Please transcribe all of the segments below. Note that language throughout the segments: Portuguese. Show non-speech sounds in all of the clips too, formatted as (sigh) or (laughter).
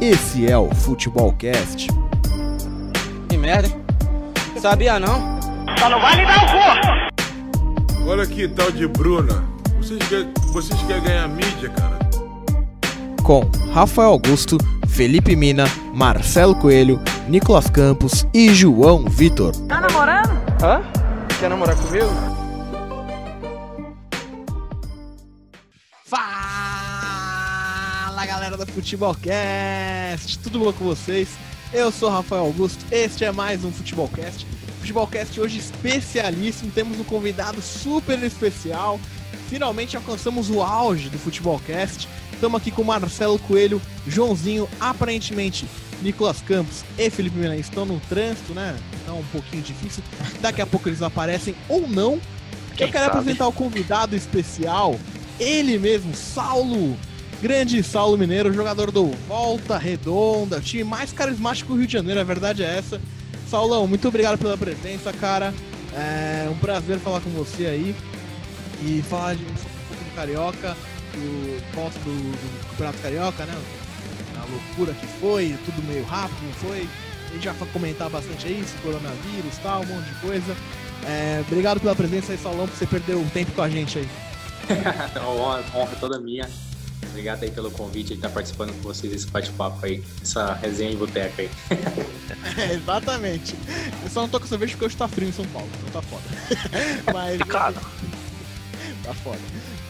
Esse é o Futebolcast. Que merda, hein? Sabia não? Só não vai me dar o cu! Olha aqui, tal de Bruna. Vocês querem, vocês querem ganhar mídia, cara? Com Rafael Augusto, Felipe Mina, Marcelo Coelho, Nicolas Campos e João Vitor. Tá namorando? Hã? Quer namorar comigo? Do Futebolcast, tudo bom com vocês? Eu sou Rafael Augusto, este é mais um Futebolcast. Futebolcast hoje especialíssimo, temos um convidado super especial. Finalmente alcançamos o auge do Futebolcast. Estamos aqui com Marcelo Coelho, Joãozinho, aparentemente Nicolas Campos e Felipe Mina estão no trânsito, né? Então um pouquinho difícil. Daqui a pouco eles aparecem ou não. Quem Eu quero sabe? apresentar o convidado especial, ele mesmo, Saulo. Grande Saulo Mineiro, jogador do Volta Redonda, o time mais carismático do Rio de Janeiro, a verdade é essa. Saulão, muito obrigado pela presença, cara. É um prazer falar com você aí e falar de um pouco do Carioca, do volta do, do Campeonato Carioca, né? A loucura que foi, tudo meio rápido, não foi? A gente já vai comentar bastante aí, coronavírus e tal, um monte de coisa. É, obrigado pela presença aí, Saulão, por você perder um tempo com a gente aí. (laughs) honra, honra toda minha. Obrigado aí pelo convite de estar participando com vocês desse bate-papo aí, essa resenha de boteca aí. (laughs) É, exatamente. Eu só não tô com cerveja porque hoje tá frio em São Paulo, então tá foda. (laughs) Mas. Picado. (laughs) Tá foda.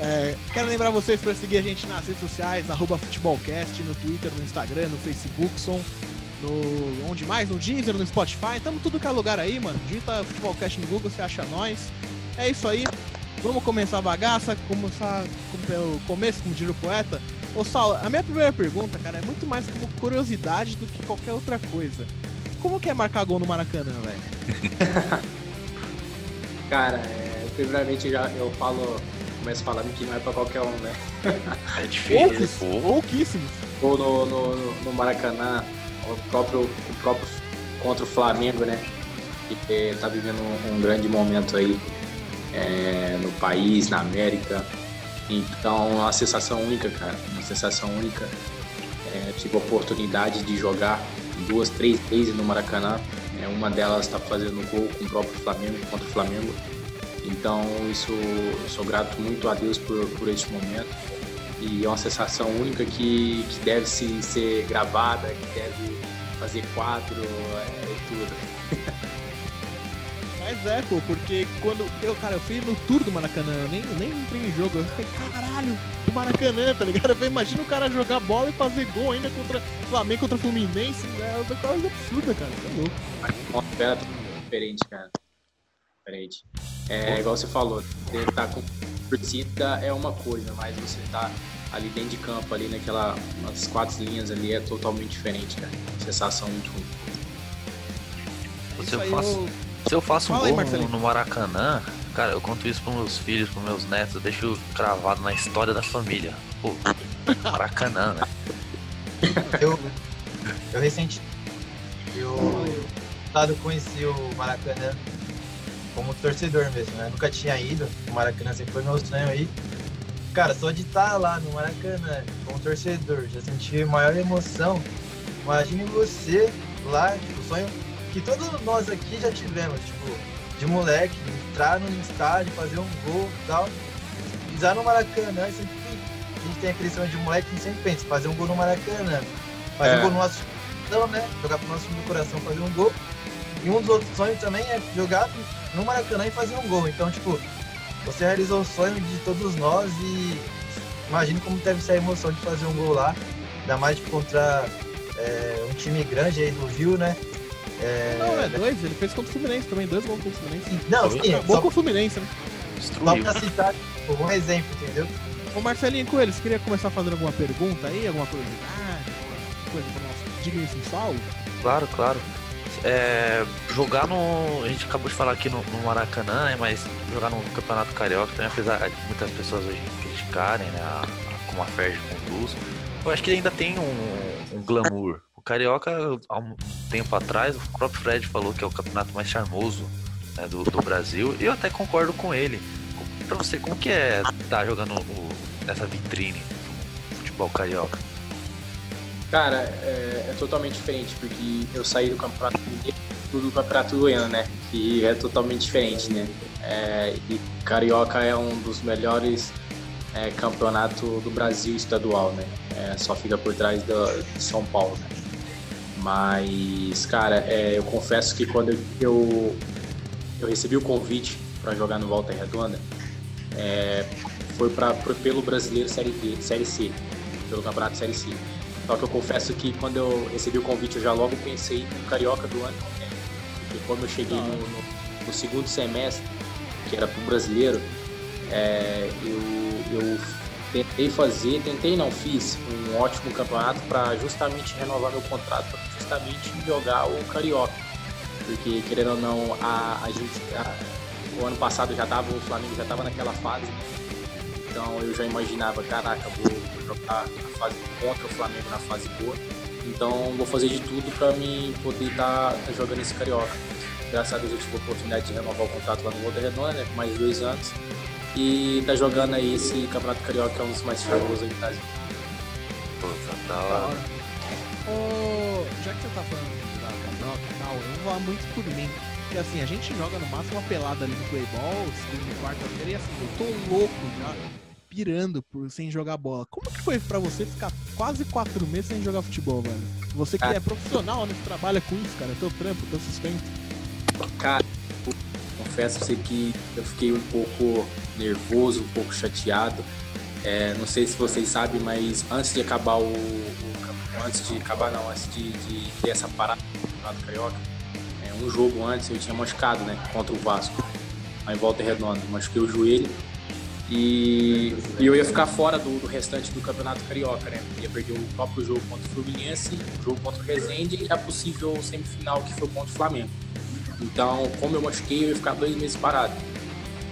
É, quero lembrar vocês para seguir a gente nas redes sociais, arroba futebolcast, no Twitter, no Instagram, no Facebook, som, no. Onde mais? No Deezer, no Spotify. Tamo tudo que é lugar aí, mano. Digita futebolcast no Google, você acha nós. É isso aí. Vamos começar a bagaça, começar com- pelo começo, como diria o poeta. Ô Saulo, a minha primeira pergunta, cara, é muito mais como curiosidade do que qualquer outra coisa. Como que é marcar gol no Maracanã, velho? (laughs) Cara, é, primeiramente já eu falo, começo falando que não é pra qualquer um, né? É difícil. Pô. pouquíssimos. Ou no, no, no- no Maracanã, o próprio, o próprio contra o Flamengo, né? Que eh, tá vivendo um, um grande momento aí é, no país, na América. Então, uma sensação única, cara. Uma sensação única. É, tive a oportunidade de jogar duas, três vezes no Maracanã. É, uma delas está fazendo gol com o próprio Flamengo, contra o Flamengo. Então, isso sou grato muito a Deus por, por este momento. E é uma sensação única que, que deve se ser gravada, que deve fazer quadro é, e tudo. (laughs) É, porque quando eu, cara, eu fui no tour do Maracanã, eu nem, nem entrei em jogo, eu fiquei, caralho, do Maracanã, tá ligado? Eu falei, imagina o cara jogar bola e fazer gol ainda contra Flamengo, contra Fluminense, é uma coisa absurda, cara, tá louco. Uma atmosfera diferente, cara. Diferente. É igual você falou, você tá com torcida é uma coisa, mas você tá ali dentro de campo, ali naquela, nas quatro linhas ali, é totalmente diferente, cara. Sensação muito ruim. É isso eu aí, faço- eu- Se eu faço um Fala aí, gol no, Maracanã, cara, eu conto isso pros meus filhos, pros meus netos, eu deixo cravado na história da família. Pô, Maracanã, né? Eu, eu recente, eu eu conheci o Maracanã como torcedor mesmo, né? Nunca tinha ido, o Maracanã sempre foi meu sonho aí. Cara, só de estar lá no Maracanã como torcedor, já senti maior emoção. Imagine você lá, tipo, o sonho que todos nós aqui já tivemos, tipo, de moleque, entrar no estádio, fazer um gol e tal. Pisar no Maracanã, sempre a gente tem aquele sonho de moleque, a gente sempre pensa, fazer um gol no Maracanã. Fazer É. um gol no nosso não, né? Jogar pro nosso time do coração, fazer um gol. E um dos outros sonhos também é jogar no Maracanã e fazer um gol. Então, tipo, você realizou o sonho de todos nós e imagino como deve ser a emoção de fazer um gol lá. Ainda mais tipo, contra é, um time grande aí do Rio, né? É, Não, é dois, ele fez contra o Fluminense também, dois gols contra o Fluminense. não, sim, Acabou só, com o Fluminense, né? só Destruiu. pra citar tipo, um exemplo, entendeu? Ô Marcelinho Coelho, você queria começar fazendo alguma pergunta aí, alguma curiosidade, alguma coisa pra nosso digníssimo Saulo? Claro, claro. É, jogar no. A gente acabou de falar aqui no, no Maracanã, né? Mas jogar no Campeonato Carioca também, apesar de muitas pessoas hoje criticarem, né? A, a, como a Ferg conduz. Eu acho que ainda tem um, um glamour. O Carioca, há um tempo atrás, o próprio Fred falou que é o campeonato mais charmoso né, do, do Brasil. E eu até concordo com ele. Pra você, como que é estar jogando o- nessa vitrine do futebol carioca? Cara, é, é totalmente diferente, porque eu saí do campeonato mineiro do campeonato goiano, né? Que é totalmente diferente, né? É, e Carioca é um dos melhores é, campeonatos do Brasil estadual, né? É, só fica por trás do, de São Paulo, né? Mas, cara, é, eu confesso que quando eu, eu recebi o convite para jogar no Volta Redonda, é, foi pra, pelo Brasileiro Série B, Série C, pelo Campeonato Série C. Só que eu confesso que quando eu recebi o convite, eu já logo pensei no Carioca do ano. Né? Porque quando eu cheguei no, no, no segundo semestre, que era pro brasileiro, é, eu, eu tentei fazer, tentei não, fiz um ótimo campeonato para justamente renovar meu contrato, para justamente jogar o Carioca. Porque, querendo ou não, a, a gente, a, o ano passado já tava, o Flamengo já estava naquela fase, então eu já imaginava, caraca, vou, vou jogar a fase contra o Flamengo na fase boa, então vou fazer de tudo para me poder estar tá, tá jogando esse Carioca. Graças a Deus eu tive a oportunidade de renovar o contrato lá no Volta Redonda, né, mais dois anos e tá jogando aí esse Campeonato Carioca, que é um dos mais famosos aí do Brasil. Puta, da hora. Ô, já que você tá falando jogar Carioca e tal, eu vou falar muito por mim. Porque assim, a gente joga no máximo uma pelada ali no Playball, segunda quarta-feira, e assim, eu tô louco já, pirando por sem jogar bola. Como que foi pra você ficar quase quatro meses sem jogar futebol, velho? Você que é profissional, né? Você trabalha com isso, cara, teu trampo, teu sustento. Cara, confesso você que eu fiquei um pouco nervoso, um pouco chateado. É, não sei se vocês sabem, mas antes de acabar o, o antes de acabar não, antes de, de ter essa parada do Carioca, é, um jogo antes eu tinha machucado, né, contra o Vasco, aí em Volta Redonda, machuquei o joelho e, e eu ia ficar fora do, do, restante do Campeonato Carioca, né, ia perder o próprio jogo contra o Fluminense, o jogo contra o Resende e a possível semifinal que foi contra o Flamengo. Então, como eu machuquei, eu ia ficar dois meses parado.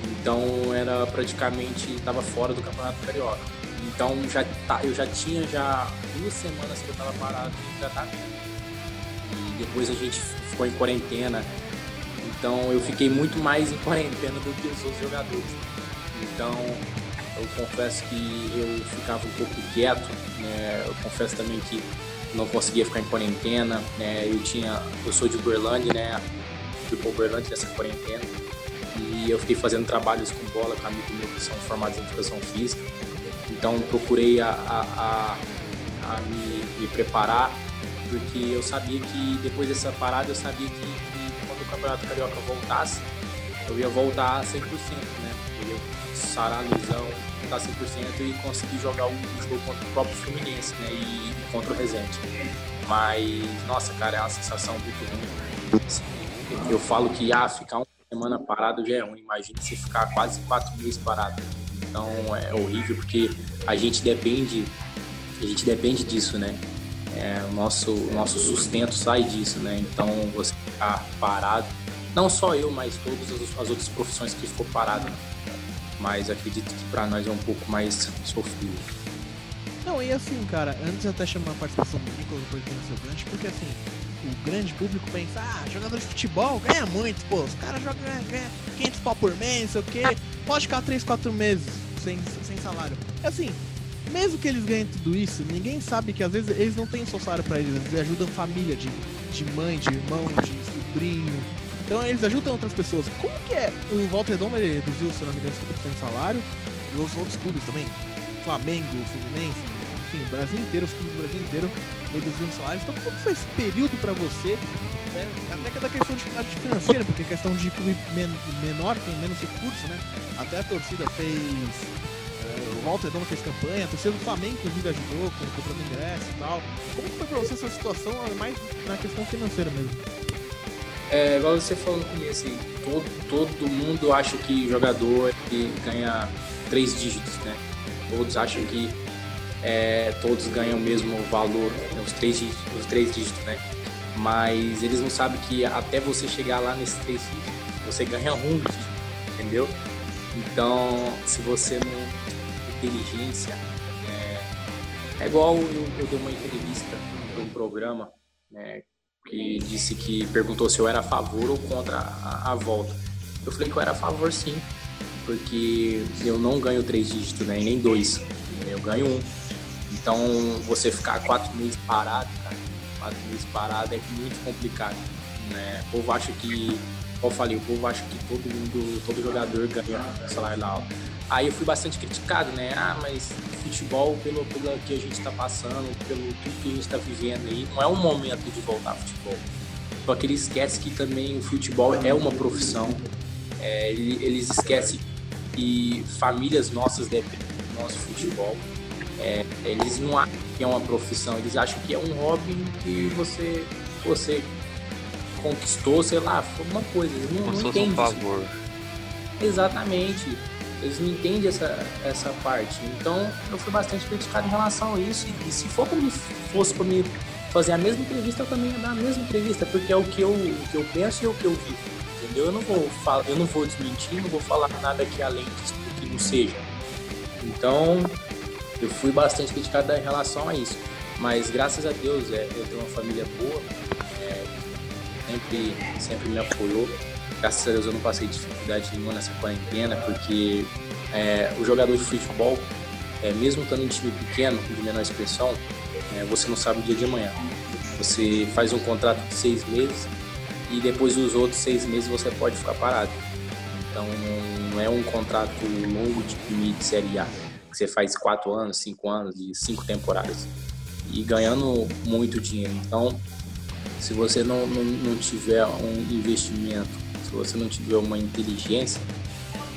Então, era praticamente, estava fora do Campeonato Carioca. Então, já tá, eu já tinha já duas semanas que eu estava parado em tratamento. E depois a gente ficou em quarentena. Então, eu fiquei muito mais em quarentena do que os outros jogadores. Então, eu confesso que eu ficava um pouco quieto. Né? Eu confesso também que não conseguia ficar em quarentena. Né? Eu tinha, eu sou de Uberlândia, né? Para Uberlândia nessa quarentena e eu fiquei fazendo trabalhos com bola com amigos meus que são formados em educação física. Então procurei a, a, a, a me, me, preparar porque eu sabia que depois dessa parada eu sabia que, que quando o Campeonato Carioca voltasse, eu ia voltar 100%, né? Eu ia sarar a lesão, estar 100% e conseguir jogar o jogo contra o próprio Fluminense, né? E, e contra o Resende. Mas, nossa, cara, é uma sensação muito ruim. Eu falo que ah, ficar uma semana parado já é ruim. Imagina se ficar quase quatro meses parado. Então é horrível porque a gente depende, a gente depende disso, né? É, o nosso, nosso sustento sai disso, né? Então você ficar parado, não só eu, mas todas as, as outras profissões que ficou parado. Né? Mas acredito que para nós é um pouco mais sofrido. Não, e assim, cara, antes até chamar a participação do Nicolas depois do seu gancho, porque assim, o grande público pensa, ah, jogador de futebol ganha muito, pô, os caras jogam, ganha 500 pau por mês, não sei o quê, pode ficar 3, 4 meses sem, sem salário. É assim, mesmo que eles ganhem tudo isso, ninguém sabe que às vezes eles não têm um salário para eles, eles ajudam família de, de mãe, de irmão, de sobrinho. Então eles ajudam outras pessoas. Como que é? O Walter Redondo reduziu, se não me engano, 50% de salário, e os outros clubes também. Flamengo, Fluminense, enfim, o Brasil inteiro, os clubes do Brasil inteiro Então, como foi esse período para você? Né? Até que é da questão de financeira, porque a questão de clube men menor tem menos recurso, né? Até a torcida fez. Uh, o Walter Dono fez campanha, a torcida do Flamengo, inclusive, ajudou com comprando ingresso e tal. Como foi pra você essa situação, mais na questão financeira mesmo? É, igual você falou no começo, assim, todo, todo mundo acha que jogador que ganha três dígitos, né? Todos acham que é, todos ganham o mesmo valor, né, os três, os três dígitos, né? Mas eles não sabem que até você chegar lá nesses três dígitos, você ganha um dígito, entendeu? Então, se você não inteligência, é, é igual eu, eu dei uma entrevista para um programa né, que disse que perguntou se eu era a favor ou contra a, a volta. Eu falei que eu era a favor sim, porque eu não ganho três dígitos, né, nem dois, eu ganho um. Então, você ficar quatro meses parado, cara, quatro meses parado é muito complicado. Né? O povo acha que, como eu falei, o povo acha que todo mundo, todo jogador ganha salário aula. Aí eu fui bastante criticado, né? Ah, mas futebol, pelo, pelo que a gente está passando, pelo tudo que a gente está vivendo aí, não é um momento de voltar ao futebol. Só que ele esquece que também o futebol é uma profissão. É, eles esquecem que famílias nossas dependem do nosso futebol. É, eles não acham que é uma profissão, eles acham que é um hobby que você, você conquistou, sei lá, foi uma coisa. Eles não, Como não um entendem. isso. favor. Exatamente. Eles não entendem essa, essa parte. Então, eu fui bastante criticado em relação a isso. E se for mim, fosse para mim fazer a mesma entrevista, eu também ia dar a mesma entrevista, porque é o que eu, o que eu penso e é o que eu vivo. Entendeu? Eu não vou falar, eu não vou desmentir, não vou falar nada que além disso que não seja. Então, eu fui bastante criticado em relação a isso. Mas graças a Deus, é, eu tenho uma família boa, é, sempre, sempre me apoiou. Graças a Deus eu não passei dificuldade nenhuma nessa quarentena, porque é, o jogador de futebol, é, mesmo estando em time pequeno, de menor expressão, é, você não sabe o dia de amanhã. Você faz um contrato de seis meses e depois dos outros seis meses você pode ficar parado. Então não é um contrato longo de de Série A, que você faz quatro anos, cinco anos, de cinco temporadas. E ganhando muito dinheiro. Então, se você não, não, não tiver um investimento, se você não tiver uma inteligência,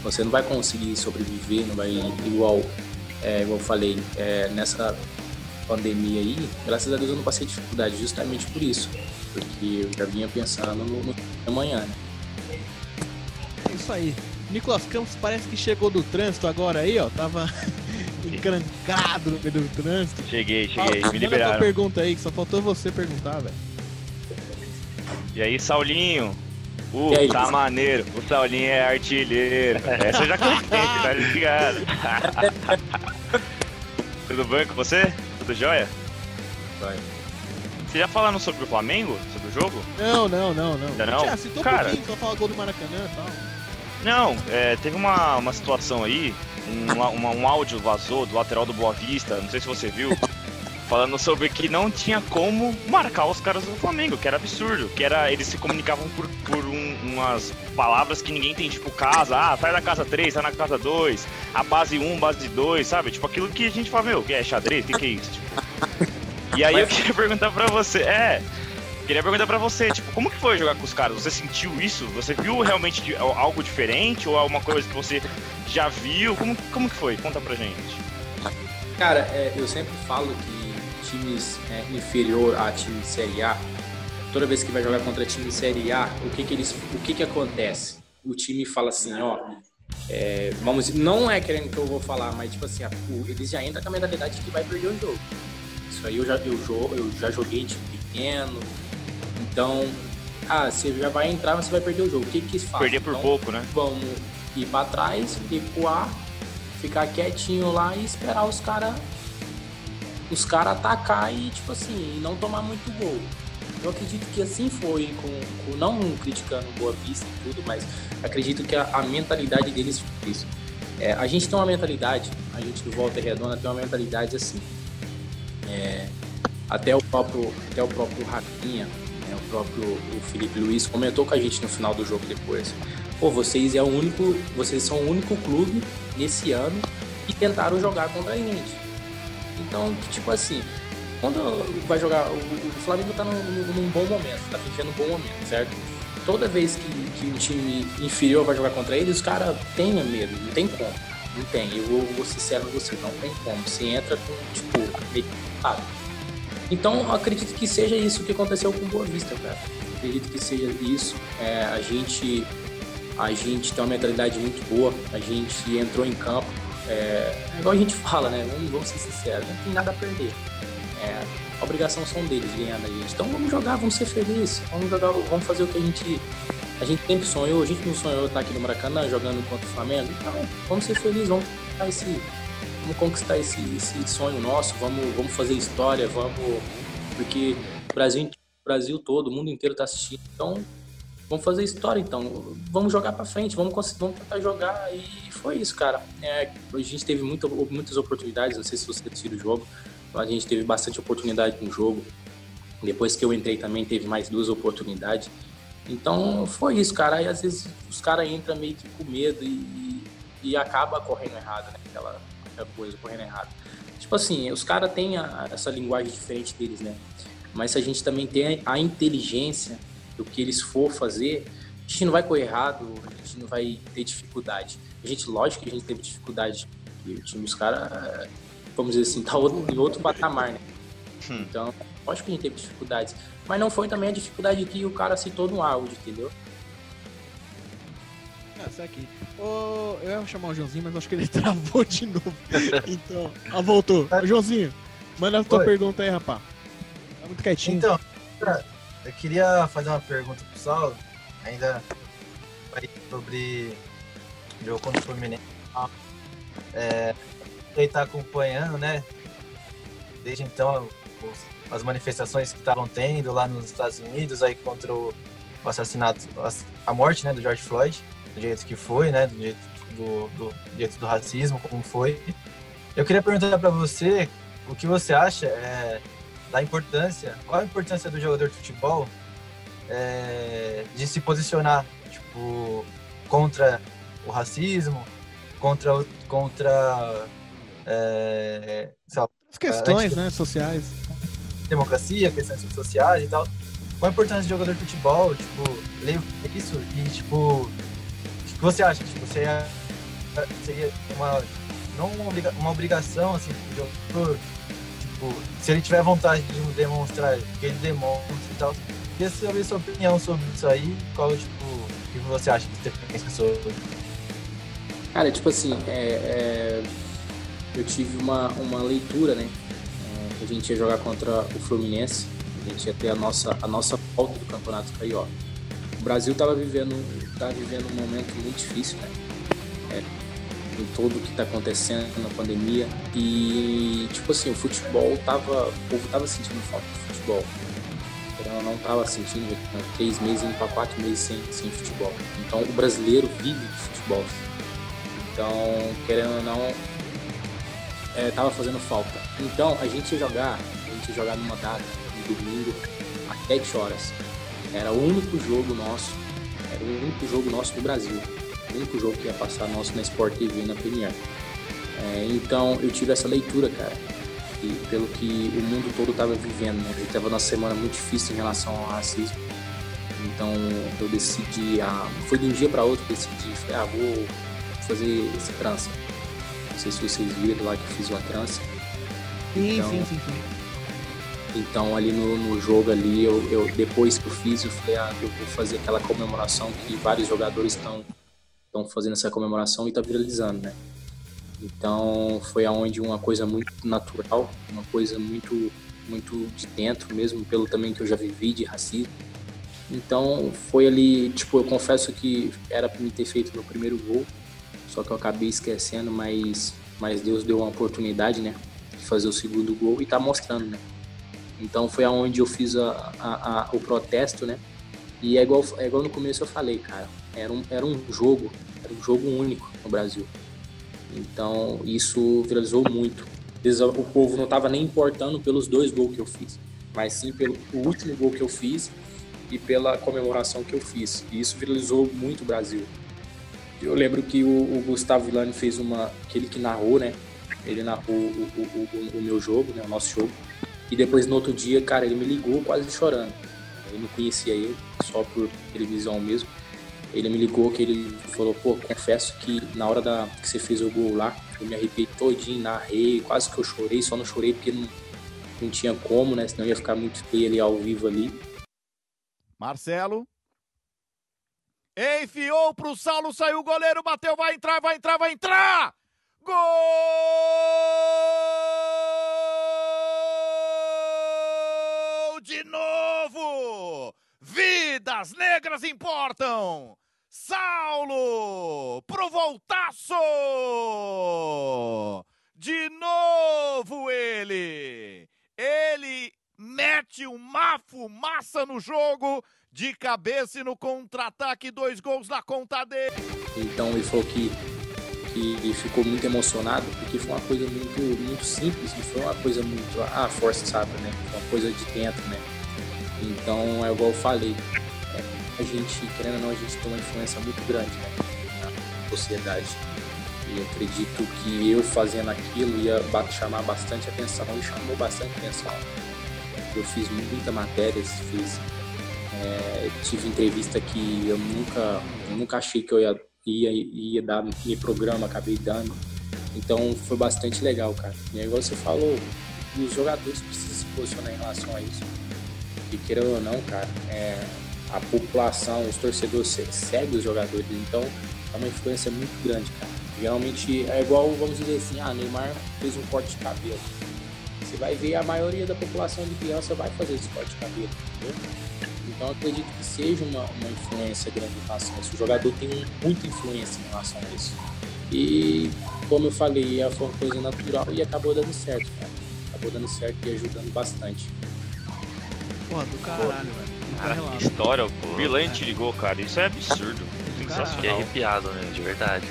você não vai conseguir sobreviver, não vai igual, é, igual eu falei, é, nessa pandemia aí, graças a Deus eu não passei dificuldade justamente por isso, porque eu já vinha pensando no, no amanhã. Né? É isso aí. Nicolas Campos parece que chegou do trânsito agora aí, ó. Tava (laughs) encrancado no meio do trânsito. Cheguei, Fala, cheguei, me manda tua liberaram. pergunta aí, que só faltou você perguntar, velho. E aí, Saulinho? Uh, aí? tá maneiro. O Saulinho é artilheiro. Essa eu já contei, (laughs) tá ligado? (laughs) Tudo bem com você? Tudo jóia? Vai. Você já falando sobre o Flamengo? Sobre o jogo? Não, não, não, não. Ainda não? Já citou um Cara. pouquinho, só fala gol do Maracanã e tal. Não, é, teve uma, uma situação aí, um, uma- um áudio vazou do lateral do Boa Vista, não sei se você viu, falando sobre que não tinha como marcar os caras do Flamengo, que era absurdo, que era eles se comunicavam por, por um- umas palavras que ninguém tem, tipo casa, ah, sai da casa 3, sai na casa 2, a base 1, base 2, sabe? Tipo aquilo que a gente fala, meu, que é xadrez, o que, que é isso? Tipo. E aí eu queria perguntar pra você, é, Queria perguntar pra você, tipo, como que foi jogar com os caras? Você sentiu isso? Você viu realmente algo diferente ou alguma coisa que você já viu? Como, como que foi? Conta pra gente. Cara, é, eu sempre falo que times é, inferior a time de Série A, toda vez que vai jogar contra time de Série A, o que que eles, o que que acontece? O time fala assim, ó, é, vamos, não é querendo que eu vou falar, mas tipo assim, a- o- eles já entram com a mentalidade de que vai perder o jogo. Isso aí eu já, eu, eu já joguei time pequeno, então, ah, você já vai entrar, mas você vai perder o jogo. O que que eles fazem? Perder por Então, pouco, né? vamos ir pra trás, recuar, ficar quietinho lá e esperar os caras os cara atacar e, tipo assim, não tomar muito gol. Eu acredito que assim foi, com, com- não criticando Boa Vista e tudo, mas acredito que a, a mentalidade deles foi isso. É, a gente tem uma mentalidade, a gente do Volta Redonda tem uma mentalidade assim. É, até o próprio, até o próprio Rafinha, próprio o Felipe Luiz comentou com a gente no final do jogo depois. Pô, vocês é o único, vocês são o único clube nesse ano que tentaram jogar contra a gente. Então, tipo assim, quando vai jogar, o, Flamengo tá num, num- bom momento, tá vivendo um bom momento, certo? Toda vez que, que um time inferior vai jogar contra ele, os caras têm medo, não tem como. Não tem, eu vou, ser sincero com você, não tem como. Você entra com, tipo, meio? Então, acredito que seja isso que aconteceu com Boa Vista, cara. Acredito que seja isso. É, a gente a gente tem uma mentalidade muito boa, a gente entrou em campo. É, é igual a gente fala, né? Vamos, vamos ser sinceros, não tem nada a perder. É, a obrigação são deles ganhar da gente. Então vamos jogar, vamos ser felizes, vamos jogar, vamos fazer o que a gente. A gente sempre sonhou, a gente não sonhou estar aqui no Maracanã jogando contra o Flamengo. Então, vamos ser felizes, vamos conquistar esse, vamos conquistar esse, esse sonho nosso, vamos, vamos fazer história, vamos. Porque o Brasil, Brasil todo, o mundo inteiro está assistindo. Então, vamos fazer história então. Vamos jogar para frente, vamos, vamos tentar jogar. E foi isso, cara. É, a gente teve muita, muitas oportunidades, não sei se você assistiu o jogo. A gente teve bastante oportunidade no jogo. Depois que eu entrei também teve mais duas oportunidades. Então foi isso, cara. Aí às vezes os caras entram meio que com medo e, e acaba correndo errado, né? Aquela, aquela coisa correndo errado. Tipo assim, os caras têm a, essa linguagem diferente deles, né? Mas se a gente também tem a inteligência do que eles for fazer, a gente não vai correr errado, a gente não vai ter dificuldade. A gente, lógico que a gente teve dificuldade. E o time dos caras, vamos dizer assim, tá em outro patamar, né? Hum. Então, lógico que a gente teve dificuldades. Mas não foi também a dificuldade que o cara citou no áudio, entendeu? Essa aqui. Oh, eu ia chamar o Joãozinho, mas acho que ele (laughs) travou de novo. Então, ah, voltou. Ô, Joãozinho, manda a tua Oi. pergunta aí, rapaz. Tá muito quietinho. Então, eu queria fazer uma pergunta pro Saulo, ainda sobre o jogo contra o Fluminense. É, ele tá acompanhando, né? Desde então, as manifestações que estavam tendo lá nos Estados Unidos aí contra o assassinato, a morte, né, do George Floyd, do jeito que foi, né, do jeito do, do, do jeito do racismo, como foi. Eu queria perguntar para você o que você acha é, da importância, qual a importância do jogador de futebol é, de se posicionar, tipo, contra o racismo, contra, contra é, as questões, né, sociais, democracia, questões sociais e tal. Qual a importância de jogador de futebol, tipo, ler isso e, tipo, você acha? Tipo, seria, seria uma, não uma, uma obrigação, assim, do jogador, tipo, se ele tiver vontade de demonstrar, que ele demonstre e tal. Queria saber sua opinião sobre isso aí, qual, tipo, o que você acha que você pensa sobre? Cara, tipo assim, é, é, eu tive uma, uma leitura, né? É, a gente ia jogar contra o Fluminense, a gente ia ter a nossa, a nossa volta do Campeonato Carioca. O Brasil estava vivendo, tá vivendo um momento muito difícil, né? É, em tudo o que está acontecendo na pandemia. E, tipo assim, o futebol tava. O povo tava sentindo falta do futebol. Eu não estava sentindo né, três meses, indo para quatro meses sem, sem futebol. Então o brasileiro vive de futebol. Então, querendo ou não, é, tava fazendo falta. Então a gente ia jogar, a gente ia jogar numa data, no domingo, às 7 horas. Era o único jogo nosso, era o único jogo nosso do Brasil. O único jogo que ia passar nosso na Sport TV na Premier. É, então eu tive essa leitura, cara e pelo que o mundo todo estava vivendo. Né? A gente estava numa semana muito difícil em relação ao racismo. Então eu decidi, ah, foi de um dia para outro, decidi, falei, ah, vou fazer esse trança. Não sei se vocês viram lá que eu fiz uma trança. Sim, então, sim, sim, sim. Então ali no, no jogo ali, eu, eu, depois que eu fiz, eu falei, ah, eu vou fazer aquela comemoração que vários jogadores estão estão fazendo essa comemoração e está viralizando, né? Então foi aonde uma coisa muito natural, uma coisa muito muito de dentro mesmo, pelo também que eu já vivi de racismo. Então foi ali, tipo, eu confesso que era para me ter feito meu primeiro gol, só que eu acabei esquecendo, mas mas Deus deu uma oportunidade, né, de fazer o segundo gol e tá mostrando, né. Então foi aonde eu fiz a, a, a, o protesto, né? E é igual, é igual no começo eu falei, cara, era um, era um jogo, era um jogo único no Brasil. Então isso viralizou muito. O povo não estava nem importando pelos dois gols que eu fiz, mas sim pelo último gol que eu fiz e pela comemoração que eu fiz. E isso viralizou muito o Brasil. Eu lembro que o, o Gustavo Villani fez uma. aquele que narrou, né? Ele narrou o, o, o, meu jogo, né? O nosso jogo. E depois no outro dia, cara, ele me ligou quase chorando. Eu não conhecia ele, só por televisão mesmo. Ele me ligou que ele falou, pô, confesso que na hora da, que você fez o gol lá, eu me arrepiei todinho, narrei, quase que eu chorei, só não chorei porque não, não tinha como, né? Senão ia ficar muito feio ali ao vivo ali. Marcelo. Enfiou pro Saulo, saiu o goleiro, bateu, vai entrar, vai entrar, vai entrar! Gol de novo! Vidas negras importam! Saulo pro voltaço! De novo ele! Ele mete uma fumaça no jogo, de cabeça e no contra-ataque, dois gols na conta dele. Então ele falou que, que ficou muito emocionado, porque foi uma coisa muito, muito simples, não foi uma coisa muito, ah, força, sabe, né? Foi uma coisa de dentro, né? Então, é igual eu falei, é, a gente, querendo ou não, a gente tem uma influência muito grande, né? Na sociedade. E acredito que eu fazendo aquilo ia chamar bastante atenção e chamou bastante atenção. Eu fiz muita matéria, fiz, é, tive entrevista que eu nunca, eu nunca achei que eu ia, ia, ia dar no programa, acabei dando. Então foi bastante legal, cara. E aí, igual você falou, os jogadores precisam se posicionar em relação a isso. E querendo ou não, cara, é, a população, os torcedores seguem os jogadores, então é uma influência muito grande, cara. Geralmente é igual, vamos dizer assim, ah, Neymar fez um corte de cabelo. Você vai ver a maioria da população de criança vai fazer esse corte de cabelo, entendeu? Então acredito que seja uma, uma influência grande em relação a isso. O jogador tem muita influência em relação a isso. E como eu falei, foi uma coisa natural e acabou dando certo, cara. Acabou dando certo e ajudando bastante. Pô, do caralho, velho. Cara, que história, pô. O Milan te ligou, cara. Isso é absurdo. Fiquei arrepiado, né? De verdade.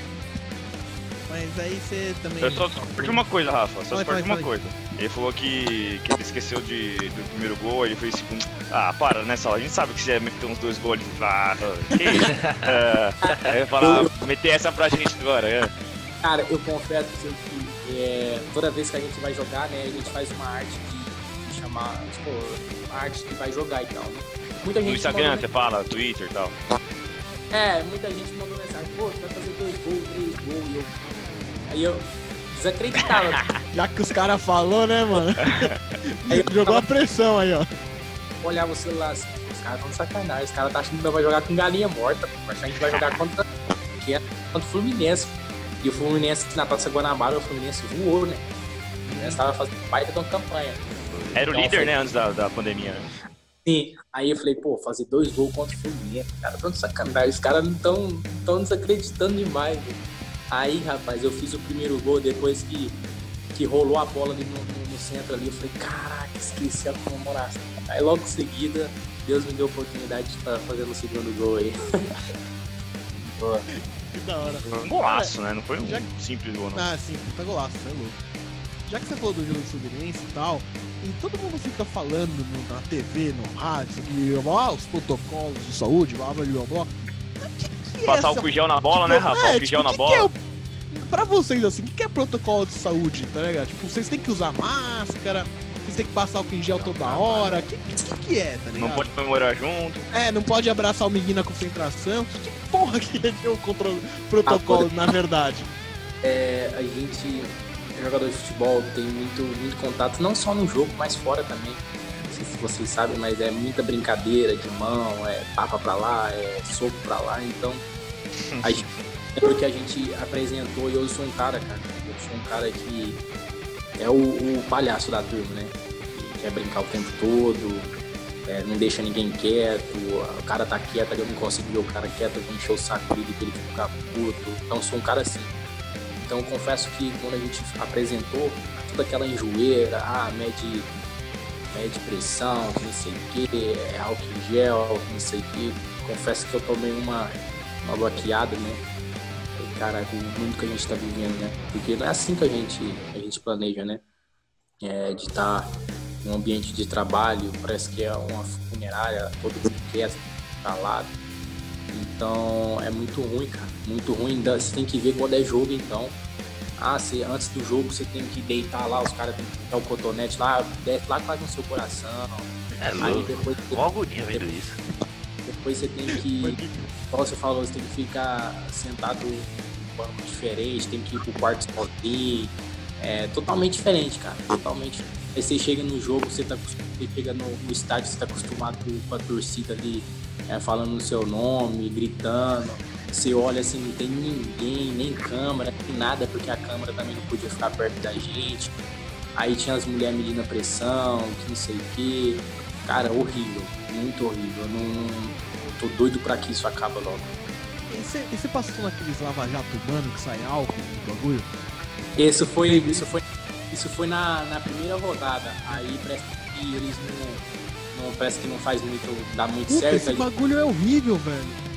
Mas aí você também. Eu só perdi uma coisa, Rafa. Só perdi uma coisa. Ele falou que, que ele esqueceu de, do primeiro gol, aí ele fez segundo. Ah, para, né, Sala? A gente sabe que você ia meter uns dois gols. Ah, que isso? (laughs) é, aí falar, meter essa pra gente agora. É. Cara, eu confesso que é, toda vez que a gente vai jogar, né, a gente faz uma arte de, de chamar, tipo, uma arte que vai jogar e tal. Muita gente no Instagram, você fala, Twitter e tal. É, muita gente mandou mensagem, pô, você vai fazer dois gols, três gols, e eu Aí eu desacreditava. (laughs) Já que os caras falou, né, mano? (laughs) Aí jogou tava... a pressão aí, ó. Olhava o celular assim, os caras estão sacanagem, os caras tá achando que vai jogar com galinha morta, pô. Achando que vai jogar contra, que é contra o Fluminense. E o Fluminense na Taça Guanabara, o Fluminense voou, né? O Fluminense tava fazendo baita de uma campanha. Era o então, líder, né, antes da, da pandemia, né? Sim, aí eu falei, pô, fazer dois gols contra o Fluminense, cara, tão sacanagem, os caras não estão tão desacreditando demais, velho. Aí, rapaz, eu fiz o primeiro gol depois que, que rolou a bola ali no, no, no centro ali. Eu falei, caraca, esqueci a comemoração. Aí logo em seguida, Deus me deu a oportunidade de fazer o segundo gol aí. (laughs) Boa. Que da hora. Foi um golaço, né? Não foi um Já... simples gol, não. Ah, sim, puta golaço, é louco. Já que você falou do jogo Fluminense e tal, e todo mundo fica falando no, na TV, no rádio, sobre ah, os protocolos de saúde, blá blá blá blá Passar essa... o gel na bola, tipo, né, Rafa? É, o gel tipo, na bola. É o... Pra vocês, assim, o que é protocolo de saúde, tá ligado? Tipo, vocês têm que usar máscara, vocês têm que passar o em gel toda hora. O que, que, que é, tá ligado? Não pode comemorar junto. É, não pode abraçar o menino na concentração. Que, que porra que é o controle, protocolo, na verdade? É, a gente, jogador de futebol, tem muito, muito contato, não só no jogo, mas fora também sei se vocês sabem, mas é muita brincadeira de mão, é tapa pra lá, é soco pra lá, então (laughs) a gente, é porque a gente apresentou e eu sou um cara, cara, eu sou um cara que é o, o palhaço da turma, né? Que quer brincar o tempo todo, é, não deixa ninguém quieto, o cara tá quieto ali, eu não consigo ver o cara quieto, eu vou encher o saco dele que ele fica puto. Então eu sou um cara assim. Então confesso que quando a gente apresentou toda aquela enjoeira, ah, mede mede pressão, não sei o que, é álcool em gel, não sei o que. Confesso que eu tomei uma, uma bloqueada, né? Cara, o mundo que a gente está vivendo, né? Porque não é assim que a gente, a gente planeja, né? É, de estar tá num ambiente de trabalho, parece que é uma funerária, todo mundo quer, calado. Então é muito ruim, cara. Muito ruim. Você tem que ver quando é jogo, então. Ah, se antes do jogo você tem que deitar lá, os caras têm que botar o cotonete lá, desce lá quase no seu coração. É louco. Aí depois você, agonia vendo isso. Depois você tem que, como você falou, você tem que ficar sentado em um banco diferente, tem que ir pro quarto sozinho. É totalmente diferente, cara. Totalmente. Aí você chega no jogo, você, tá, você chega no, no estádio, você tá acostumado com a torcida ali é, falando o seu nome, gritando você olha assim, não tem ninguém, nem câmera, nem nada, porque a câmera também não podia ficar perto da gente. Aí tinha as mulheres medindo a pressão, que não sei o que. Cara, horrível, muito horrível. Eu não, eu tô doido pra que isso acabe logo. E você passou naqueles lava-jato humano que sai álcool no bagulho? Isso foi, isso foi, isso foi na, na primeira rodada. Aí parece que eles não, não parece que não faz muito, dá muito Puta, certo. Esse bagulho é horrível, velho.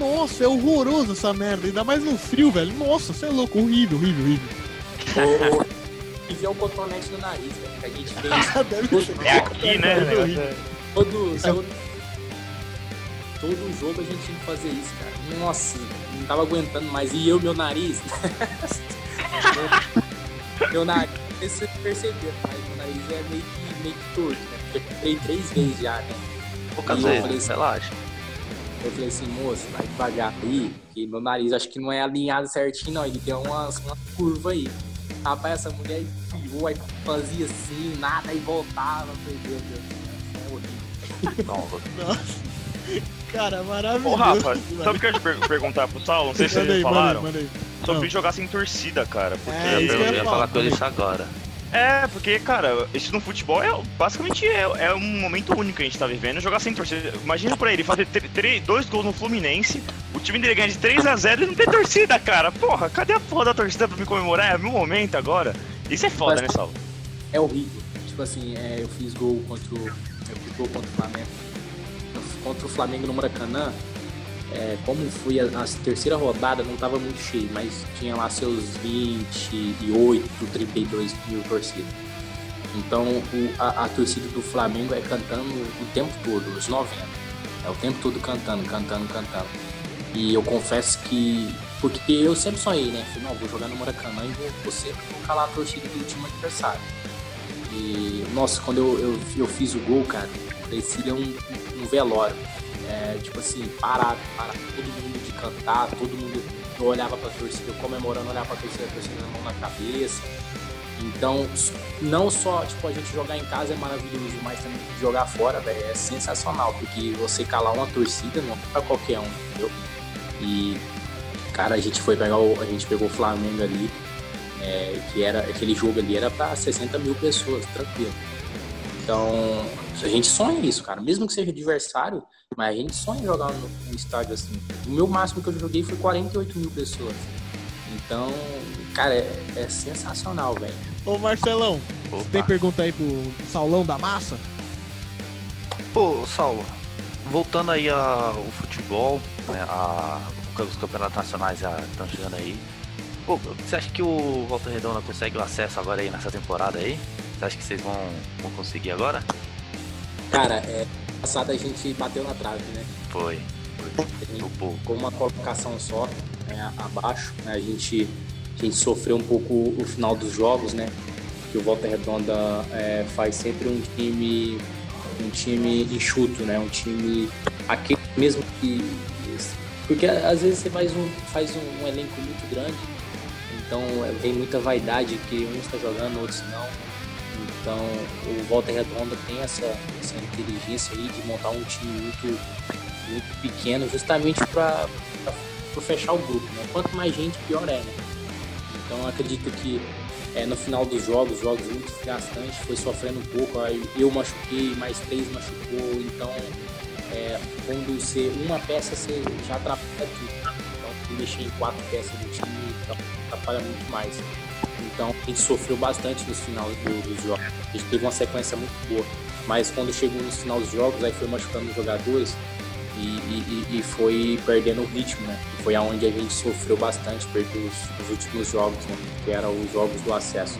Nossa, é horroroso essa merda. Ainda mais no frio, velho. Nossa, você é louco. Horrível, horrível, horrível. (laughs) E ver o cotonete no nariz, velho. Que a gente fez. (laughs) É aqui, né? Deve ser horrível. Todo, todo, todo jogo a gente tinha que fazer isso, cara. Nossa, não tava aguentando mais. E eu, meu nariz. (laughs) meu, nariz, vocês perceberam, mas meu nariz é meio que, meio que torto, né? Porque eu comprei três vezes já, né? Poucas eu vezes, falei assim, relaxa. Eu falei assim, moço, vai devagar aí, que meu nariz acho que não é alinhado certinho, não. Ele tem umas, uma curva aí. Rapaz, essa mulher enfiou, aí fazia assim, nada, e voltava. Meu Deus, é Nossa. Cara, maravilhoso. Ô, Rafa, sabe o que eu ia per- perguntar pro Saulo? Não sei se Manda vocês falaram. manda aí. Sobre Não. jogar sem torcida, cara. Porque. É, eu que eu ia, ia falar com ele isso agora. É, porque, cara, isso no futebol é basicamente é, é um momento único que a gente tá vivendo. Jogar sem torcida. Imagina pra ele fazer dois gols no Fluminense, o time dele ganha de 3x0 e não tem torcida, cara. Porra, cadê a porra da torcida pra me comemorar? É meu momento agora. Isso é foda, né, Saulo? É horrível. Tipo assim, é, eu fiz gol contra o. Eu fiz gol contra o Flamengo. Contra o Flamengo no Maracanã. É, como foi a, a terceira rodada, não tava muito cheio, mas tinha lá seus 28, 32 mil torcidas. Então o- a, a torcida do Flamengo é cantando o tempo todo, os 90. É o tempo todo cantando, cantando, cantando. E eu confesso que. Porque eu sempre sonhei, né? Falei, não, vou jogar no Maracanã e vou, vou sempre vou calar a torcida do time adversário. E, nossa, quando eu, eu, eu fiz o gol, cara, parecia um, um velório. É, tipo assim, parado, parado, todo mundo de cantar, todo mundo. Eu olhava pra torcida, eu comemorando, olhava pra torcida, a torcida na mão na cabeça. Então, não só, tipo, a gente jogar em casa é maravilhoso, mas também jogar fora, velho, é sensacional, porque você calar uma torcida não é pra qualquer um, entendeu? E, cara, a gente foi pegar o, a gente pegou o Flamengo ali, é, que era, aquele jogo ali era pra 60 mil pessoas, tranquilo. Então, a gente sonha isso, cara, mesmo que seja adversário, mas a gente sonha jogar no, no estádio assim. O meu máximo que eu joguei foi 48 mil pessoas. Então, cara, é, é sensacional, velho. Ô Marcelão, Opa. tem pergunta aí pro Saulão da Massa? Pô, Saulo, voltando aí ao futebol, né, a, os campeonatos nacionais já estão chegando aí. Pô, você acha que o Volta Redonda consegue o acesso agora aí nessa temporada aí? Você acha que vocês vão, vão conseguir agora? Cara, é, passada a gente bateu na trave, né? Foi. Ficou uma colocação só, né, abaixo. né? A, gente, a gente sofreu um pouco o final dos jogos, né? Que o Volta Redonda é, faz sempre um time um time enxuto, né? Um time aquele mesmo que porque às vezes você faz um faz um, um elenco muito grande, então é, vem muita vaidade que uns está jogando, outros não. Então o Volta Redonda tem essa, essa inteligência aí de montar um time muito muito pequeno, justamente para fechar o grupo. Né? Quanto mais gente, pior é. Né? Então acredito que é, no final dos jogos, jogos muito desgastantes, foi sofrendo um pouco. Eu machuquei, mais três machucou. Então, é, quando você uma peça, você já atrapalha tudo. Então, se mexer em quatro peças do time atrapalha muito mais. Então, a gente sofreu bastante nos finais do- dos jogos. A gente teve uma sequência muito boa. Mas quando chegou nos finais dos jogos, aí foi machucando os jogadores e, e- e- foi perdendo o ritmo, né? Foi aonde a gente sofreu bastante, perdeu os, os últimos jogos, né? Que eram os jogos do acesso.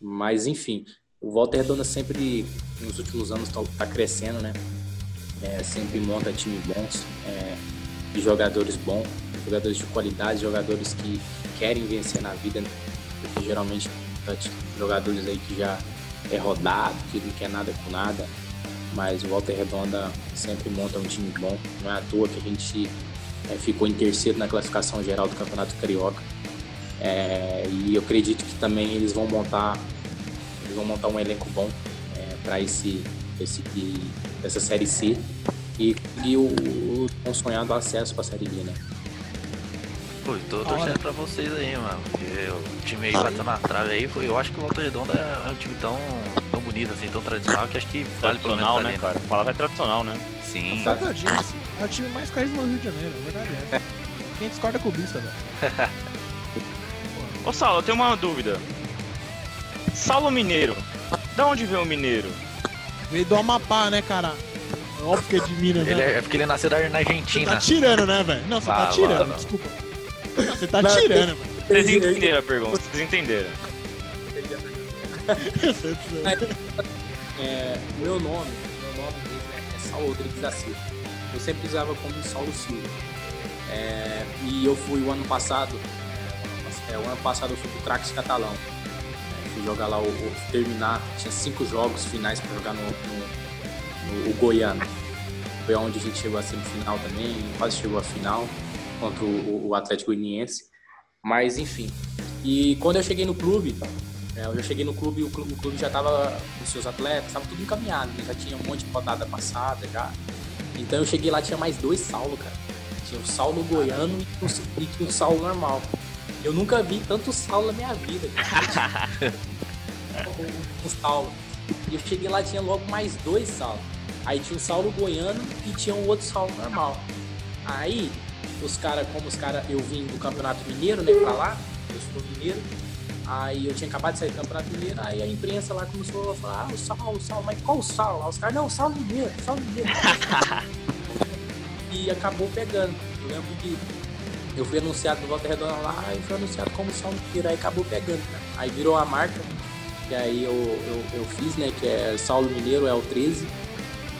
Mas enfim, o Volta Redonda sempre, nos últimos anos, tá, tá crescendo, né? É, sempre monta time bons, é, jogadores bons, jogadores de qualidade, jogadores que querem vencer na vida, né? Porque geralmente jogadores aí que já é rodado, que não quer nada com nada, mas o Walter Redonda sempre monta um time bom. Não é à toa que a gente é, ficou em terceiro na classificação geral do Campeonato Carioca. É, e eu acredito que também eles vão montar, eles vão montar um elenco bom para esse, esse essa série C e, e o, o tão sonhado acesso para a série B, né? Pô, tô torcendo pra vocês aí, mano. Porque o time aí bateu na trave aí, foi, eu acho que o Volta Redonda é um time tão, tão bonito, assim, tão tradicional, que acho que vale pelo menos Tradicional, tá né, ali, cara? A palavra é tradicional, né? Sim. Verdade, assim, é o time mais carisma do Rio de Janeiro, a verdade é. Quem discorda com o Bista, velho. (laughs) Ô Saulo, eu tenho uma dúvida. Saulo Mineiro. Da onde veio o Mineiro? Veio do Amapá, né, cara? óbvio que é de Minas, Ele né? é, é porque ele nasceu da- na Você Argentina. tá tirando, né, velho? Não, você tá Ah, tirando, mano. desculpa. Você tá Não, tirando, velho. Vocês entenderam a pergunta, vocês entenderam. É, o meu nome, meu nome mesmo é, Saulo Rodrigues da Silva. Eu sempre usava como Saulo Silva. É, e eu fui o ano passado, é, o ano passado eu fui pro Crax Catalão. É, fui jogar lá o, o- terminar, tinha cinco jogos finais para jogar no, no, no- Goiano. Foi onde a gente chegou à semifinal também, quase chegou à final contra o, o Atlético Goianiense. Mas enfim. E quando eu cheguei no clube, é, eu já cheguei no clube e o clube, o clube já tava com seus atletas, tava tudo encaminhado, né? Já tinha um monte de rodada passada já. Então eu cheguei lá, tinha mais dois Saulo, cara. Tinha o Saulo goiano e tinha o- e tinha o Saulo normal. Eu nunca vi tanto Saulo na minha vida, cara. o, (laughs) o Saulo. E eu cheguei lá, tinha logo mais dois Saulo. Aí tinha o Saulo goiano e tinha um outro Saulo normal. Aí, os caras, como os caras, eu vim do Campeonato Mineiro, né, pra lá, eu sou mineiro. Aí eu tinha acabado de sair do Campeonato Mineiro, aí a imprensa lá começou a falar, ah, o Saulo, o Saulo, mas qual o? Aí os caras, não, o Saulo Mineiro, Saulo Mineiro. (laughs) e acabou pegando. Eu lembro que eu fui anunciado no Volta Redonda lá e fui anunciado como Saulo Mineiro, aí acabou pegando, cara. Aí virou a marca, que aí eu, eu, eu fiz, né, que é Saulo Mineiro, é o 13,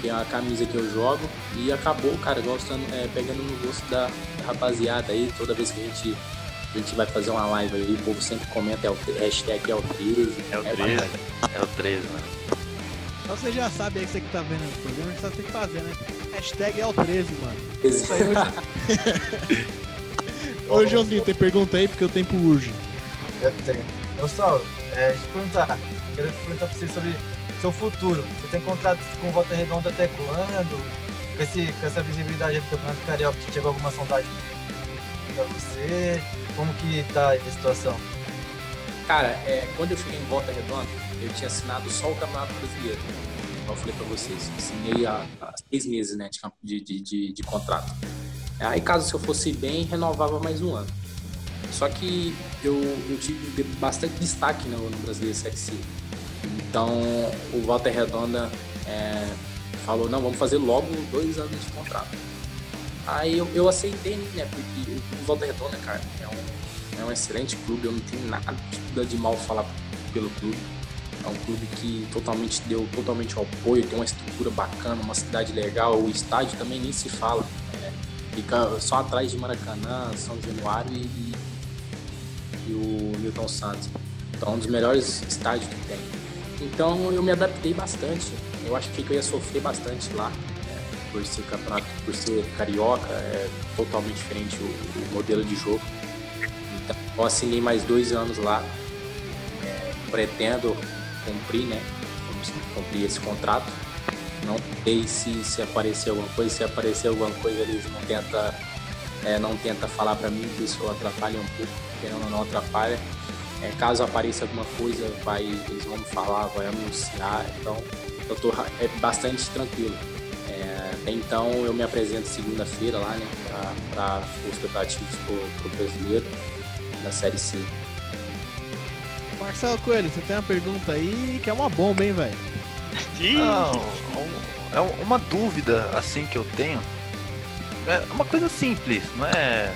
que é a camisa que eu jogo, e acabou, cara, gostando, é, pegando no gosto da, da rapaziada aí, toda vez que a gente, a gente vai fazer uma live aí, o povo sempre comenta, é o hashtag é o 13. É o 13. bacana. É o 13, mano. Então você já sabe aí, você que tá vendo o programa, você tem que fazer, né? Hashtag é o 13, mano. 13. Isso aí hoje. (laughs) Ô, Joãozinho, tem pergunta aí, porque o tempo urge. Eu tenho. Ô, Saulo, é, deixa eu te perguntar. Quero te perguntar pra você sobre seu futuro. Você tem contrato com Volta Redonda até quando? Com, esse, com essa visibilidade do Campeonato Carioca, chegou alguma sondagem pra você? Como que tá a situação? Cara, é, quando eu cheguei em Volta Redonda, eu tinha assinado só o Campeonato Brasileiro. Eu falei pra vocês, assinei há, há seis meses né, de, de, de, de contrato. Aí, caso se eu fosse bem, renovava mais um ano. Só que eu, eu tive bastante destaque no, no Brasileiro Série C. Então, o Volta Redonda é, falou: não, vamos fazer logo dois anos de contrato. Aí eu, eu aceitei, né? Porque o Volta Redonda, cara, é um, é um excelente clube, eu não tenho nada de- mal falar pelo clube. É um clube que totalmente deu totalmente o apoio, tem uma estrutura bacana, uma cidade legal, o estádio também nem se fala. né? Fica só atrás de Maracanã, São Januário e- e o Milton Santos. Então, é um dos melhores estádios que tem. Então, eu me adaptei bastante. Eu achei que eu ia sofrer bastante lá, né? por ser campeonato, por ser carioca, é totalmente diferente o, o modelo de jogo. Então, eu assinei mais dois anos lá. É, pretendo cumprir, né? Cumprir esse contrato. Não sei se, se aparecer alguma coisa, se aparecer alguma coisa, eles não tenta, é, não tenta falar para mim que isso atrapalha um pouco, querendo ou não atrapalha. É, caso apareça alguma coisa, vai, eles vão me falar, vai anunciar, então eu tô é bastante tranquilo. É, até então eu me apresento segunda-feira lá, né, para os preparativos pro, pro brasileiro da Série C. Marcelo Coelho, você tem uma pergunta aí que é uma bomba, hein, velho? Não, é um- uma dúvida assim que eu tenho. É uma coisa simples, não é.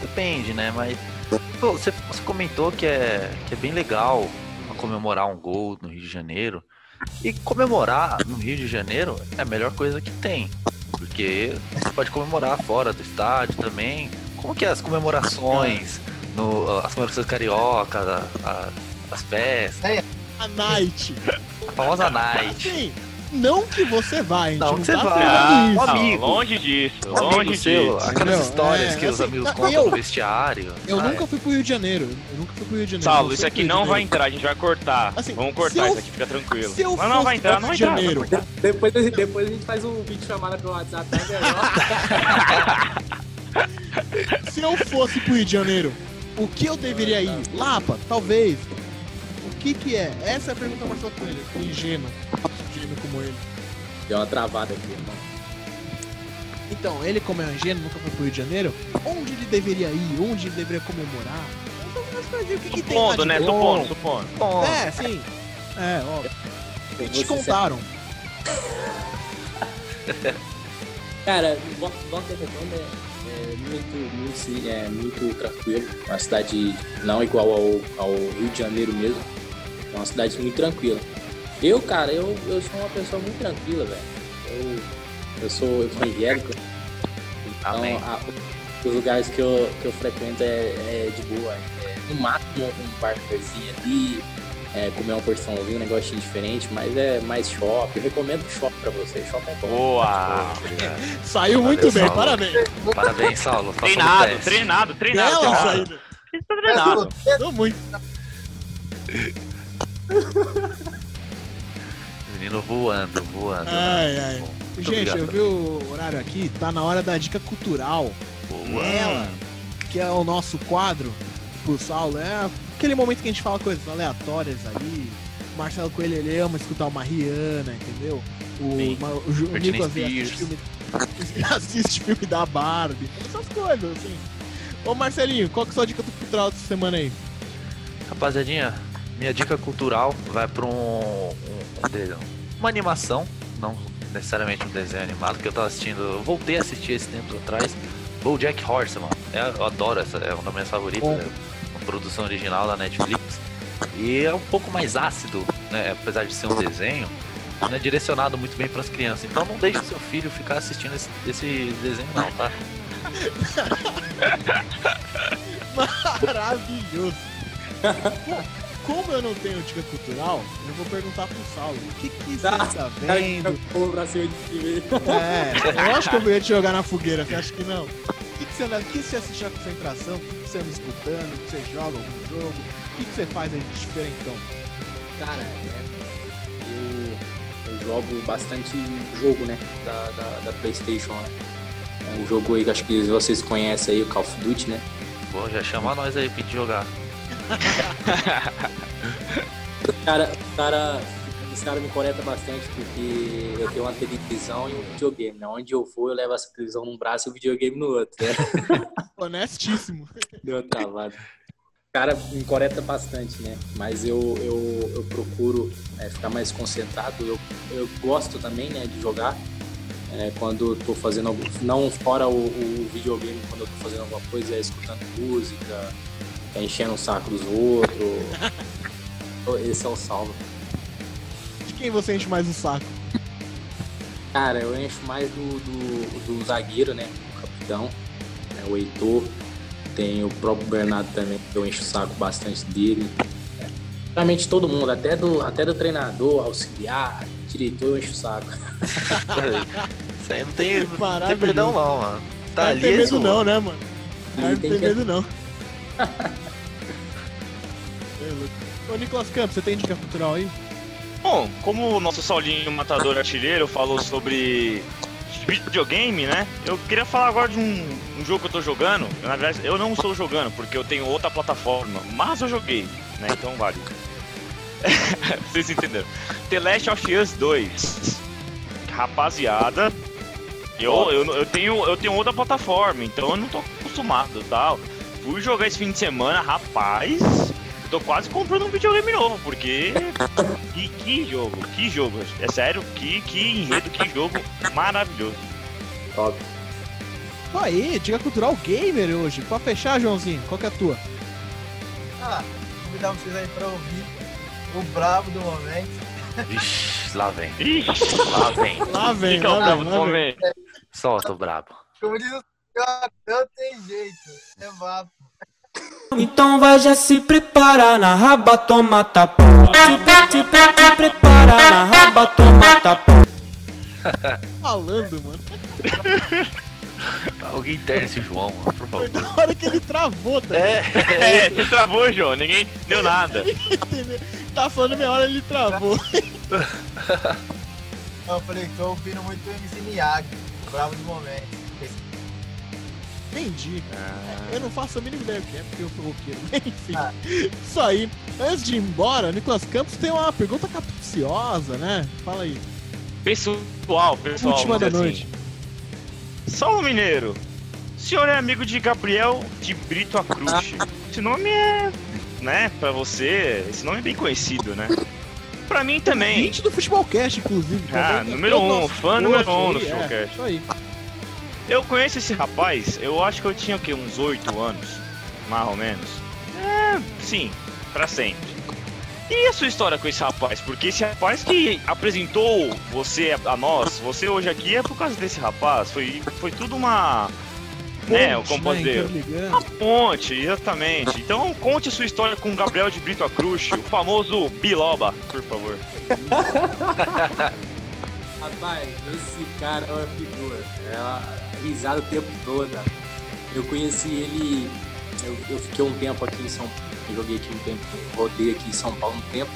Depende, né? Mas pô, você, você comentou que é, que é bem legal comemorar um gol no Rio de Janeiro. E comemorar no Rio de Janeiro é a melhor coisa que tem. Porque você pode comemorar fora do estádio também. Como que é as comemorações, no, as comemorações carioca, a- a- as festas, A Night. a famosa night. Assim, não que você vai, Não, não, que você tá vai. Ah, amigo. Longe disso, longe amigo seu, disso. aquelas histórias É, que os assim, amigos não, contam eu- no vestiário. Eu Ah, nunca fui pro Rio de Janeiro. Eu nunca fui pro Rio de Janeiro. Saulo, Eu isso aqui não vai entrar, a gente vai cortar. Assim, Vamos cortar eu- isso aqui, fica tranquilo. se eu Mas não vai fosse entrar, não vai Rio de entrar. Janeiro, vai. Depois, depois a gente faz um vídeo chamada pelo WhatsApp, tá melhor. (laughs) Se eu fosse pro Rio de Janeiro, o que eu deveria ir? Lapa, talvez. O que que é? Essa é a pergunta Marcelo Coelho. Ingênuo. Ingênuo como ele. Deu uma travada aqui, irmão. Então, ele como é ingênuo, nunca foi pro Rio de Janeiro, onde ele deveria ir? Onde ele deveria comemorar? Então, o que, que tem Supondo, de né? bom. Supondo, supondo. É, sim. É, ó. Eu Te contaram. (laughs) Cara, Volta Volta Redonda é, é muito, muito, sim, é muito tranquilo. Uma cidade não igual ao, ao Rio de Janeiro mesmo. É uma cidade muito tranquila. Eu, cara, eu, eu sou uma pessoa muito tranquila, velho. Eu, eu sou evangélico. Então, a- os lugares que eu, que eu frequento é, é de boa. É, no máximo um barzinho ali, é, comer uma porçãozinha, um negocinho diferente, mas é mais shopping. Eu recomendo shopping pra você. Shopping é bom. Boa! (laughs) Saiu muito Valeu, bem, Saulo. parabéns. Parabéns, Saulo. Treinado, treinado, treinado. Bela treinado. saída. Treinado. Tô muito. (laughs) Menino voando, voando. Ai, ai. Bom, muito Gente, eu vi o horário aqui, tá na hora da dica cultural. Boa. Ela, que é o nosso quadro pro Saulo, é aquele momento que a gente fala coisas aleatórias ali. O Marcelo Coelho ele ama escutar uma Rihanna, entendeu? O, Sim. ma- o, o ele assiste filme, (laughs) assiste filme da Barbie, essas coisas, assim. Ô Marcelinho, qual que é a sua dica cultural dessa semana aí? Rapaziadinha, minha dica cultural vai pra um, um- um uma animação, não necessariamente um desenho animado, que eu tava assistindo, eu voltei a assistir esse tempo atrás, BoJack Horseman. É, eu adoro essa, é uma das minhas favoritas, é uma produção original da Netflix. E é um pouco mais ácido, né, apesar de ser um desenho, não é direcionado muito bem pras crianças. Então não deixe seu filho ficar assistindo esse, esse desenho não, tá? (laughs) Maravilhoso! (laughs) Como eu não tenho dica cultural, eu vou perguntar pro Saulo. O que, que você tá vendo? É, eu acho que eu ia te jogar na fogueira, você acha que não? O que, que você anda, o que você assiste a concentração? O que, você anda escutando? O que você joga algum jogo? O que, que você faz aí de diferentão? Cara, é, eu, eu jogo bastante jogo, né? Da, da, da Playstation, né? É um jogo aí que acho que vocês conhecem aí, o Call of Duty, né? Bom, já chama nós aí pra gente jogar. Cara, o cara, esse cara me conecta bastante porque eu tenho uma televisão e um videogame, né? Onde eu for, eu levo essa televisão num braço e o videogame no outro, né? (laughs) Honestíssimo. Deu uma travada. O cara me conecta bastante, né? Mas eu, eu, eu procuro é, ficar mais concentrado. Eu, eu gosto também, né, de jogar. é, quando eu tô fazendo algo, não fora o, o videogame, quando eu tô fazendo alguma coisa, é escutando música, é enchendo o saco dos outros. (laughs) Esse é o salvo. De quem você enche mais o saco? Cara, eu encho mais do, do, do zagueiro, né? O capitão, né? o Heitor. Tem o próprio Bernardo também, que eu encho o saco bastante dele. Realmente todo mundo, até do, até do treinador, auxiliar, diretor, eu encho o saco. (laughs) Isso aí não tem, não tem perdão não, mano. Tá não ali, tem medo não, né, mano? Não tem medo não. (laughs) Ô, Nicolas Campos, você tem dica cultural aí? Bom, como o nosso Saulinho Matador Artilheiro falou sobre videogame, né? Eu queria falar agora de um, um jogo que eu tô jogando. Na verdade, eu não estou jogando, porque eu tenho outra plataforma, mas eu joguei, né? Então vale. (laughs) Vocês entenderam. The Last of Us 2. Rapaziada, eu, eu, eu, tenho, eu tenho outra plataforma, então eu não tô acostumado tal. Fui jogar esse fim de semana, rapaz. Tô quase comprando um videogame novo, porque. (laughs) que, que jogo, que jogo. É sério, que, que enredo, que jogo maravilhoso. Top. Pô, aí, dica cultural gamer hoje. Pra fechar, Joãozinho, qual que é a tua? Ah, convidar vocês aí pra ouvir o brabo do momento. Ixi, lá vem. (laughs) Ixi, Lá vem. Lá vem, fica lá brabo vem, do lá momento. Solta o brabo. Como diz o não tem jeito. É vapo. Então vai já se prepara na raba, toma tapa. Se, se, se prepara na raba, toma tapa. (laughs) Falando, mano. (laughs) Alguém interna esse João, mano, por Foi favor. na hora que ele travou, tá? É, (laughs) É, você travou, João. Ninguém deu nada. Tá falando minha hora, ele travou. Eu falei, tô ouvindo muito o MC Miyagi, o brabo do momento. Entendi. Ah. Eu não faço a mínima ideia o que é, porque eu sou roqueiro. (laughs) Enfim, Ah. isso aí. Antes de ir embora, Nicolas Campos tem uma pergunta capciosa, né? Fala aí. Pessoal, pessoal. Última da noite. assim, Saulo Mineiro. O senhor é amigo de Gabriel de Brito Acruche. Esse nome é. né, pra você. Esse nome é bem conhecido, né? pra mim também. 20 do Futebolcast, inclusive. Ah, Também número um, fã número um do aí, é, Futebolcast. Isso aí. Eu conheço esse rapaz, eu acho que eu tinha o quê? Uns 8 anos, mais ou menos. É, sim, pra sempre. E a sua história com esse rapaz? Porque esse rapaz que apresentou você a nós, você hoje aqui é por causa desse rapaz. Foi, foi tudo uma. né, Ponte, né, dizer? interligando. Uma ponte, exatamente. Então conte a sua história com o Gabriel de Brito Acruxo, o famoso Biloba, por favor. (laughs) Rapaz, esse cara é uma figura. É uma risada o tempo todo. Eu conheci ele. Eu, eu fiquei um tempo aqui em São Paulo. Joguei aqui um tempo, rodei aqui em São Paulo um tempo.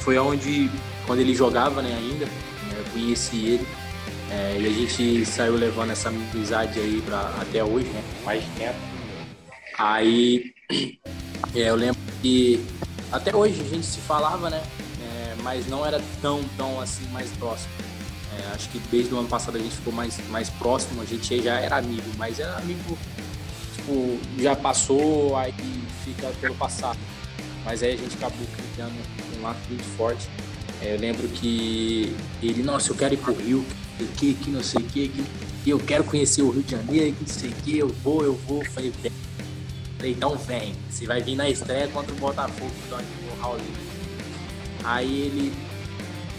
Foi onde, quando ele jogava né, ainda, né, eu conheci ele. É, e a gente saiu levando essa amizade aí pra, até hoje, né? Mais tempo. Aí é, eu lembro que até hoje a gente se falava, né? É, mas não era tão, tão assim mais próximo. É, acho que desde o ano passado a gente ficou mais, mais próximo, a gente já era amigo, mas era amigo, tipo, já passou, aí fica pelo passado. Mas aí a gente acabou criando um laço muito forte. É, eu lembro que ele, nossa, eu quero ir pro Rio, que, que não sei o que, que eu quero conhecer o Rio de Janeiro, que não sei o que, eu vou, eu vou. Falei, vem. Falei, então vem. Você vai vir na estreia contra o Botafogo então, no Raul. Aí ele.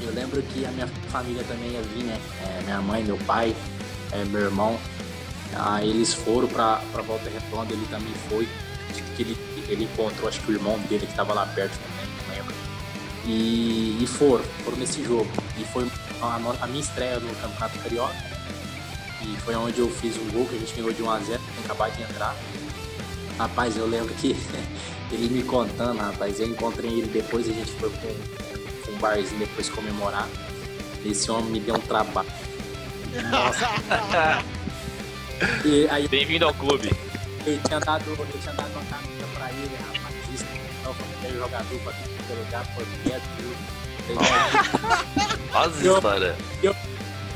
Eu lembro que a minha família também ia vir, né? É, minha mãe, meu pai, é, meu irmão. Aí eles foram pra, Volta Redonda, ele também foi. Que ele, ele encontrou, acho que o irmão dele que tava lá perto também, não lembro. E, e foram, foram nesse jogo. E foi a, a minha estreia no Campeonato Carioca. E foi onde eu fiz um gol que a gente ganhou de 1x0, tinha acabado de entrar. Rapaz, eu lembro que (laughs) ele me contando, rapaz, eu encontrei ele depois, a gente foi com, barzinho depois comemorar. Esse homem me deu um trabalho. Nossa. (laughs) E aí Bem-vindo ao clube. eu tinha dado, eu tinha dado uma camisa pra ele, rapaz. Isso, então, foi aquele jogador pra tudo que é lugar, foi quieto, as (laughs) Eu- histórias.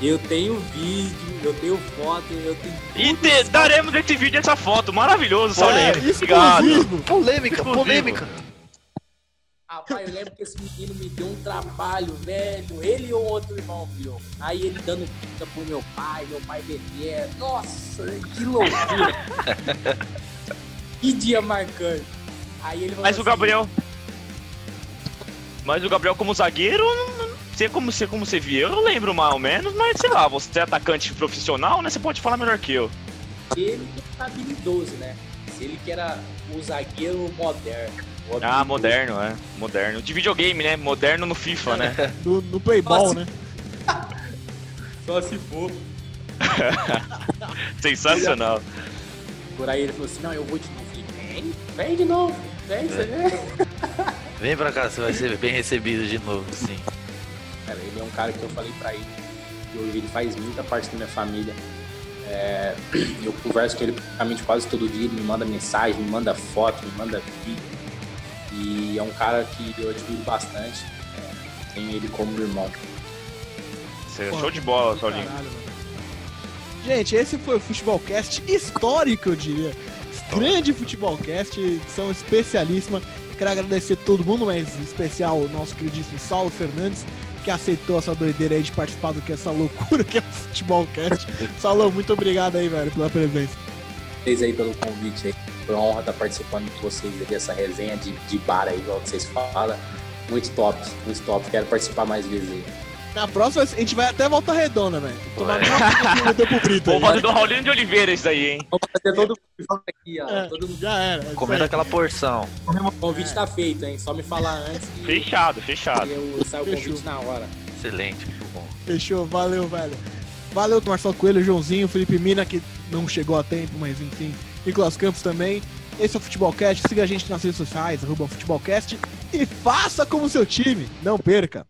Eu tenho vídeo, eu tenho foto, eu tenho. E te- daremos esse vídeo essa foto, maravilhoso, Saulinho. exclusivo. Polêmica, Exclusivo. polêmica. Rapaz, eu lembro que esse menino me deu um trabalho, velho. Ele e o outro irmão meu. Aí ele dando pizza pro meu pai, meu pai bebendo. Nossa, que loucura. que dia marcante. Aí ele Mas o assim, Gabriel. Mas o Gabriel como zagueiro, sei como você como você via, eu lembro mais ou menos, mas sei lá, você é atacante profissional, né? Você pode falar melhor que eu. Ele que tá habilidoso, né? Ele que era o zagueiro moderno. Ah, habilidoso. moderno, é. Moderno. De videogame, né? Moderno no FIFA, né? (laughs) No, no Playball, né? (laughs) Só se for. (laughs) Sensacional. Por aí ele falou assim, não, eu vou de novo. Vem, vem de novo. Vem, você vem. Vem pra cá, você vai ser bem recebido de novo, sim. Cara, ele é um cara que eu falei pra ele. que hoje ele faz muita parte da minha família. É, (clears throat) eu converso com ele praticamente quase todo dia. Ele me manda mensagem, me manda foto, me manda vídeo. E é um cara que eu admiro bastante. É, tenho ele como irmão. Você é show de bola, Saulinho. Gente, esse foi o Futebolcast histórico, eu diria. Grande Futebolcast, edição especialíssima. Quero agradecer a todo mundo, mas em especial o nosso queridíssimo Saulo Fernandes, que aceitou essa doideira aí de participar do que essa loucura que é o Futebolcast. Saulo, muito obrigado aí, velho, pela presença. Vocês aí pelo convite aí. Foi uma honra estar participando com vocês aí dessa resenha de, de bar aí, igual que vocês falam. Muito top, muito top. Quero participar mais vezes aí. Na próxima, a gente vai até Volta Redonda, velho. Tomar uma pro Brito. Vou fazer do Raulinho de Oliveira isso aí, hein? Vamos fazer todo mundo aqui, ó. É, Todo mundo. já era. é Comendo aquela porção. O convite tá feito, hein? Só me falar antes que Fechado, fechado. eu saio o Fechou. convite na hora. Excelente, muito bom. Fechou, valeu, velho. Valeu, Marcelo Coelho, Joãozinho, Felipe Mina, que não chegou a tempo, mas enfim. Nicolas Campos também. Esse é o Futebolcast. Siga a gente nas redes sociais, arroba Futebolcast. E faça como seu time. Não perca.